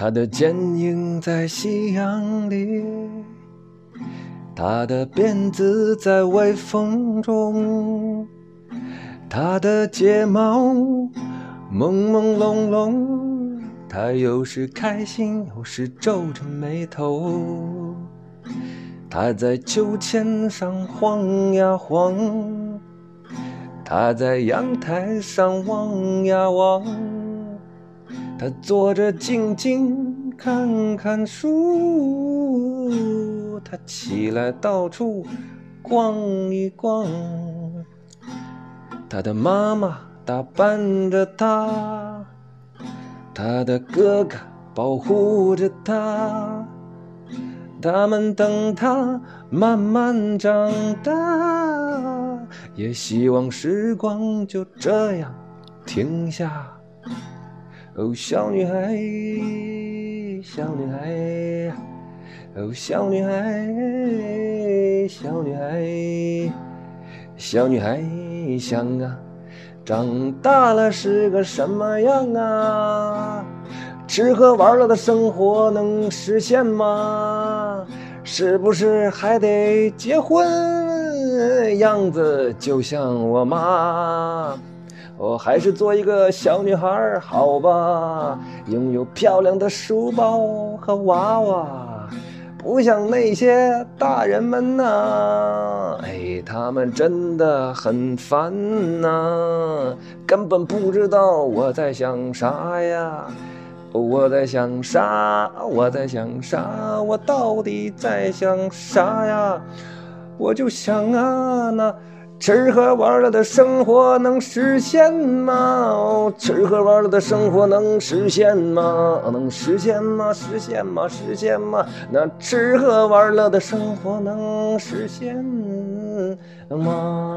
他的剪影在夕阳里，他的辫子在微风中，他的睫毛朦朦胧胧，他有时开心，有时皱着眉头。他在秋千上晃呀晃，他在阳台上望呀望，他坐着静静看看书，他起来到处逛一逛。他的妈妈打扮着他，他的哥哥保护着他。他们等他慢慢长大，也希望时光就这样停下。哦，小女孩，小女孩，哦，小女孩，小女孩，小女孩想啊，长大了是个什么样啊？吃喝玩乐的生活能实现吗？是不是还得结婚？样子就像我妈。我还是做一个小女孩好吧？拥有漂亮的书包和娃娃，不像那些大人们呐。哎，他们真的很烦呐，根本不知道我在想啥呀。我在想啥？我在想啥？我到底在想啥呀？我就想啊，那吃喝玩乐的生活能实现吗？吃喝玩乐的生活能实现吗？能实现吗？实现吗？实现吗？那吃喝玩乐的生活能实现吗？